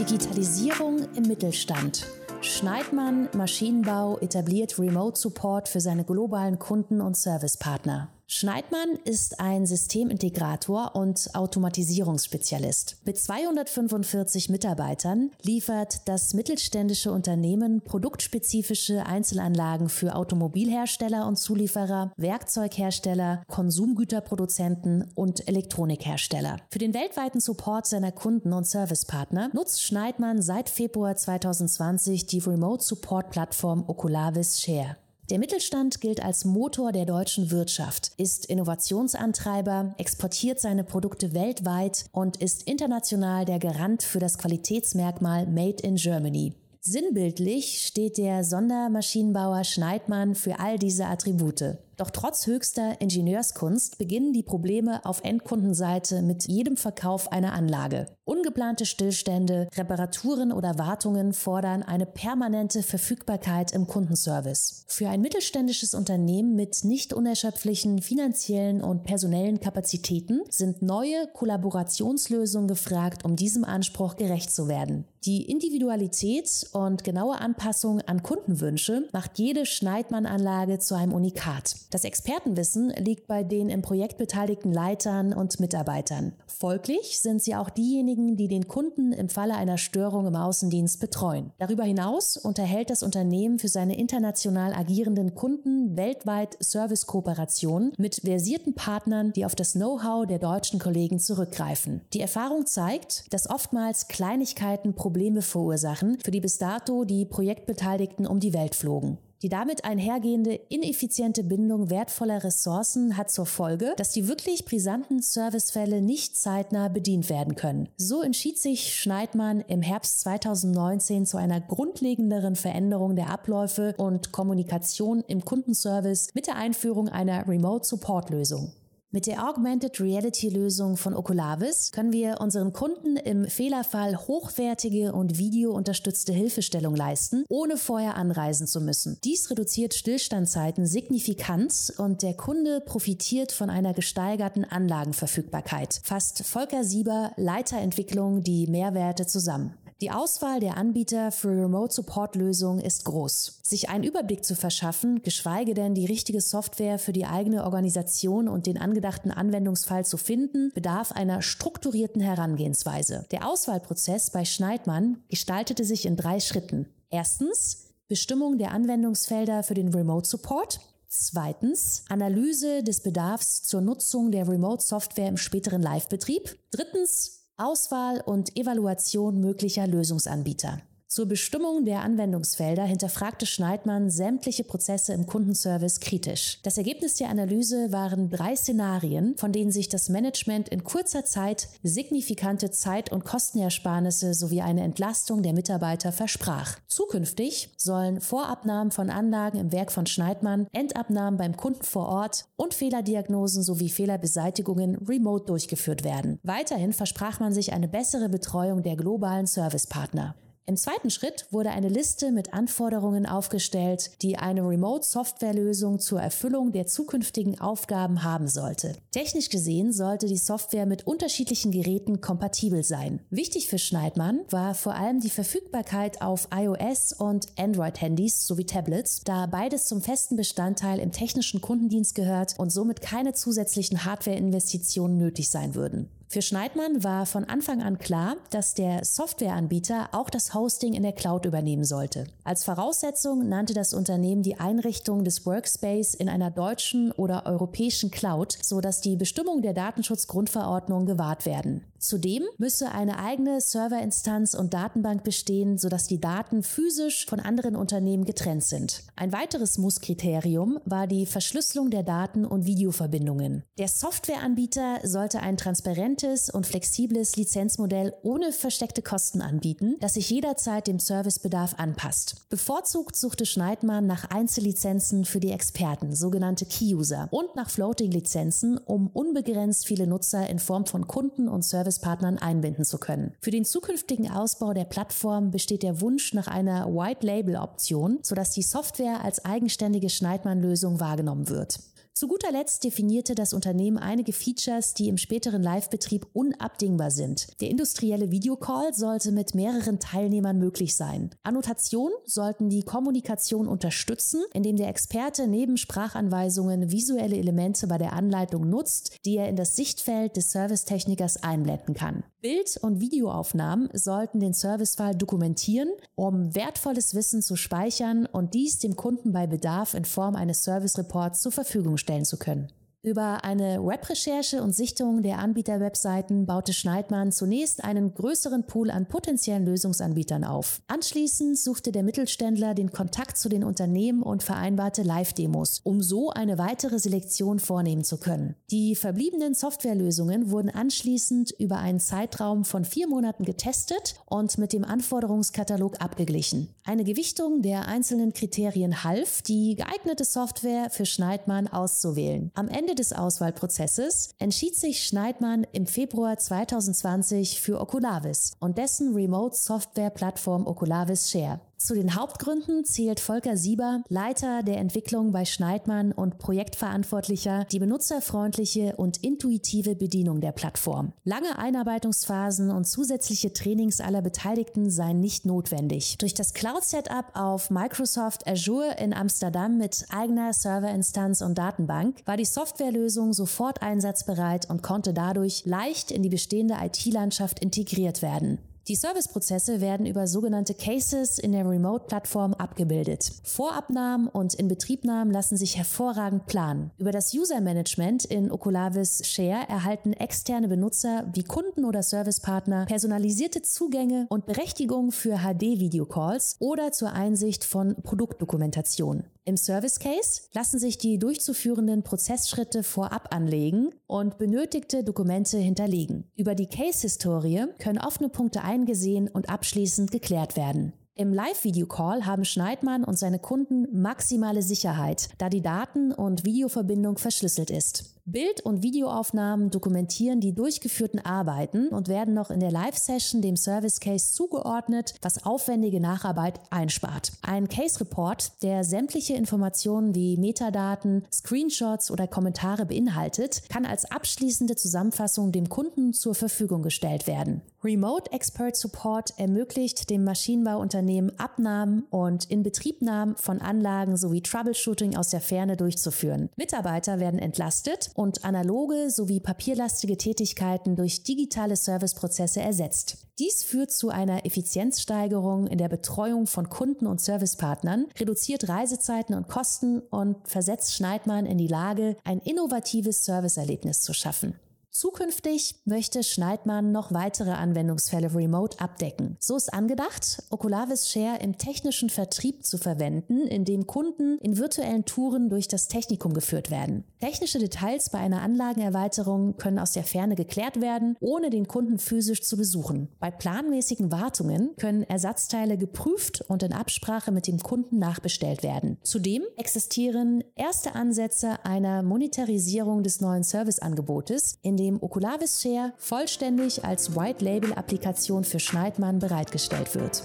Digitalisierung im Mittelstand. Schneidmann Maschinenbau etabliert Remote Support für seine globalen Kunden und Servicepartner. Schneidmann ist ein Systemintegrator und Automatisierungsspezialist. Mit 245 Mitarbeitern liefert das mittelständische Unternehmen produktspezifische Einzelanlagen für Automobilhersteller und Zulieferer, Werkzeughersteller, Konsumgüterproduzenten und Elektronikhersteller. Für den weltweiten Support seiner Kunden und Servicepartner nutzt Schneidmann seit Februar 2020 die Remote Support Plattform Oculavis Share. Der Mittelstand gilt als Motor der deutschen Wirtschaft, ist Innovationsantreiber, exportiert seine Produkte weltweit und ist international der Garant für das Qualitätsmerkmal Made in Germany. Sinnbildlich steht der Sondermaschinenbauer Schneidmann für all diese Attribute. Doch trotz höchster Ingenieurskunst beginnen die Probleme auf Endkundenseite mit jedem Verkauf einer Anlage. Ungeplante Stillstände, Reparaturen oder Wartungen fordern eine permanente Verfügbarkeit im Kundenservice. Für ein mittelständisches Unternehmen mit nicht unerschöpflichen finanziellen und personellen Kapazitäten sind neue Kollaborationslösungen gefragt, um diesem Anspruch gerecht zu werden. Die Individualität und genaue Anpassung an Kundenwünsche macht jede Schneidmann-Anlage zu einem Unikat. Das Expertenwissen liegt bei den im Projekt beteiligten Leitern und Mitarbeitern. Folglich sind sie auch diejenigen, die den Kunden im Falle einer Störung im Außendienst betreuen. Darüber hinaus unterhält das Unternehmen für seine international agierenden Kunden weltweit Servicekooperationen mit versierten Partnern, die auf das Know-how der deutschen Kollegen zurückgreifen. Die Erfahrung zeigt, dass oftmals Kleinigkeiten Probleme verursachen, für die bis dato die Projektbeteiligten um die Welt flogen. Die damit einhergehende ineffiziente Bindung wertvoller Ressourcen hat zur Folge, dass die wirklich brisanten Servicefälle nicht zeitnah bedient werden können. So entschied sich Schneidmann im Herbst 2019 zu einer grundlegenderen Veränderung der Abläufe und Kommunikation im Kundenservice mit der Einführung einer Remote Support Lösung. Mit der Augmented Reality Lösung von Oculavis können wir unseren Kunden im Fehlerfall hochwertige und videounterstützte Hilfestellung leisten, ohne vorher anreisen zu müssen. Dies reduziert Stillstandzeiten signifikant und der Kunde profitiert von einer gesteigerten Anlagenverfügbarkeit. Fasst Volker Sieber, Leiterentwicklung, die Mehrwerte zusammen. Die Auswahl der Anbieter für Remote-Support-Lösungen ist groß. Sich einen Überblick zu verschaffen, geschweige denn die richtige Software für die eigene Organisation und den angedachten Anwendungsfall zu finden, bedarf einer strukturierten Herangehensweise. Der Auswahlprozess bei Schneidmann gestaltete sich in drei Schritten. Erstens Bestimmung der Anwendungsfelder für den Remote Support. Zweitens Analyse des Bedarfs zur Nutzung der Remote Software im späteren Live-Betrieb. Drittens Auswahl und Evaluation möglicher Lösungsanbieter. Zur Bestimmung der Anwendungsfelder hinterfragte Schneidmann sämtliche Prozesse im Kundenservice kritisch. Das Ergebnis der Analyse waren drei Szenarien, von denen sich das Management in kurzer Zeit signifikante Zeit- und Kostenersparnisse sowie eine Entlastung der Mitarbeiter versprach. Zukünftig sollen Vorabnahmen von Anlagen im Werk von Schneidmann, Endabnahmen beim Kunden vor Ort und Fehlerdiagnosen sowie Fehlerbeseitigungen remote durchgeführt werden. Weiterhin versprach man sich eine bessere Betreuung der globalen Servicepartner. Im zweiten Schritt wurde eine Liste mit Anforderungen aufgestellt, die eine Remote-Software-Lösung zur Erfüllung der zukünftigen Aufgaben haben sollte. Technisch gesehen sollte die Software mit unterschiedlichen Geräten kompatibel sein. Wichtig für Schneidmann war vor allem die Verfügbarkeit auf iOS und Android-Handys sowie Tablets, da beides zum festen Bestandteil im technischen Kundendienst gehört und somit keine zusätzlichen Hardware-Investitionen nötig sein würden. Für Schneidmann war von Anfang an klar, dass der Softwareanbieter auch das Hosting in der Cloud übernehmen sollte. Als Voraussetzung nannte das Unternehmen die Einrichtung des Workspace in einer deutschen oder europäischen Cloud, so dass die Bestimmungen der Datenschutzgrundverordnung gewahrt werden. Zudem müsse eine eigene Serverinstanz und Datenbank bestehen, sodass die Daten physisch von anderen Unternehmen getrennt sind. Ein weiteres Musskriterium war die Verschlüsselung der Daten und Videoverbindungen. Der Softwareanbieter sollte ein transparentes und flexibles Lizenzmodell ohne versteckte Kosten anbieten, das sich jederzeit dem Servicebedarf anpasst. Bevorzugt suchte Schneidmann nach Einzellizenzen für die Experten, sogenannte Key-User, und nach Floating-Lizenzen, um unbegrenzt viele Nutzer in Form von Kunden und Service Servicepartnern einbinden zu können. Für den zukünftigen Ausbau der Plattform besteht der Wunsch nach einer White-Label-Option, sodass die Software als eigenständige Schneidmann-Lösung wahrgenommen wird. Zu guter Letzt definierte das Unternehmen einige Features, die im späteren Live-Betrieb unabdingbar sind. Der industrielle Videocall sollte mit mehreren Teilnehmern möglich sein. Annotationen sollten die Kommunikation unterstützen, indem der Experte neben Sprachanweisungen visuelle Elemente bei der Anleitung nutzt, die er in das Sichtfeld des Servicetechnikers einblenden kann. Bild- und Videoaufnahmen sollten den Servicefall dokumentieren, um wertvolles Wissen zu speichern und dies dem Kunden bei Bedarf in Form eines Service Reports zur Verfügung stellen zu können. Über eine Webrecherche und Sichtung der Anbieterwebseiten baute Schneidmann zunächst einen größeren Pool an potenziellen Lösungsanbietern auf. Anschließend suchte der Mittelständler den Kontakt zu den Unternehmen und vereinbarte Live-Demos, um so eine weitere Selektion vornehmen zu können. Die verbliebenen Softwarelösungen wurden anschließend über einen Zeitraum von vier Monaten getestet und mit dem Anforderungskatalog abgeglichen. Eine Gewichtung der einzelnen Kriterien half, die geeignete Software für Schneidmann auszuwählen. Am Ende Ende des Auswahlprozesses entschied sich Schneidmann im Februar 2020 für Oculavis und dessen Remote-Software-Plattform Oculavis Share. Zu den Hauptgründen zählt Volker Sieber, Leiter der Entwicklung bei Schneidmann und Projektverantwortlicher, die benutzerfreundliche und intuitive Bedienung der Plattform. Lange Einarbeitungsphasen und zusätzliche Trainings aller Beteiligten seien nicht notwendig. Durch das Cloud-Setup auf Microsoft Azure in Amsterdam mit eigener Serverinstanz und Datenbank war die Softwarelösung sofort einsatzbereit und konnte dadurch leicht in die bestehende IT-Landschaft integriert werden. Die Serviceprozesse werden über sogenannte Cases in der Remote-Plattform abgebildet. Vorabnahmen und Inbetriebnahmen lassen sich hervorragend planen. Über das User-Management in Oculavis Share erhalten externe Benutzer wie Kunden oder Servicepartner personalisierte Zugänge und Berechtigungen für HD-Videocalls oder zur Einsicht von Produktdokumentation. Im Service Case lassen sich die durchzuführenden Prozessschritte vorab anlegen und benötigte Dokumente hinterlegen. Über die Case-Historie können offene Punkte eingesehen und abschließend geklärt werden. Im Live-Video-Call haben Schneidmann und seine Kunden maximale Sicherheit, da die Daten- und Videoverbindung verschlüsselt ist. Bild- und Videoaufnahmen dokumentieren die durchgeführten Arbeiten und werden noch in der Live-Session dem Service Case zugeordnet, was aufwendige Nacharbeit einspart. Ein Case Report, der sämtliche Informationen wie Metadaten, Screenshots oder Kommentare beinhaltet, kann als abschließende Zusammenfassung dem Kunden zur Verfügung gestellt werden. Remote Expert Support ermöglicht dem Maschinenbauunternehmen Abnahmen und Inbetriebnahmen von Anlagen sowie Troubleshooting aus der Ferne durchzuführen. Mitarbeiter werden entlastet und analoge sowie papierlastige Tätigkeiten durch digitale Serviceprozesse ersetzt. Dies führt zu einer Effizienzsteigerung in der Betreuung von Kunden und Servicepartnern, reduziert Reisezeiten und Kosten und versetzt Schneidmann in die Lage, ein innovatives Serviceerlebnis zu schaffen. Zukünftig möchte Schneidmann noch weitere Anwendungsfälle remote abdecken. So ist angedacht, Oculavis Share im technischen Vertrieb zu verwenden, in dem Kunden in virtuellen Touren durch das Technikum geführt werden. Technische Details bei einer Anlagenerweiterung können aus der Ferne geklärt werden, ohne den Kunden physisch zu besuchen. Bei planmäßigen Wartungen können Ersatzteile geprüft und in Absprache mit dem Kunden nachbestellt werden. Zudem existieren erste Ansätze einer Monetarisierung des neuen Serviceangebotes, in dem Oculavis Share vollständig als White Label Applikation für Schneidmann bereitgestellt wird.